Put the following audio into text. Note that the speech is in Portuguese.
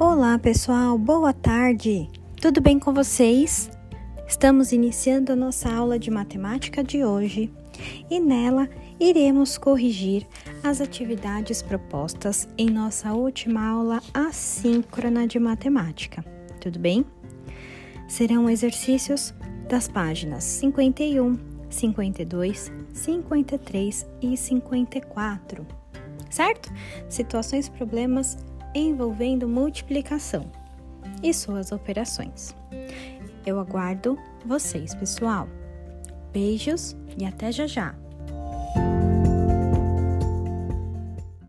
Olá, pessoal, boa tarde. Tudo bem com vocês? Estamos iniciando a nossa aula de matemática de hoje e nela iremos corrigir as atividades propostas em nossa última aula assíncrona de matemática. Tudo bem? Serão exercícios das páginas 51, 52, 53 e 54. Certo? Situações, problemas envolvendo multiplicação e suas operações. Eu aguardo vocês, pessoal. Beijos e até já já!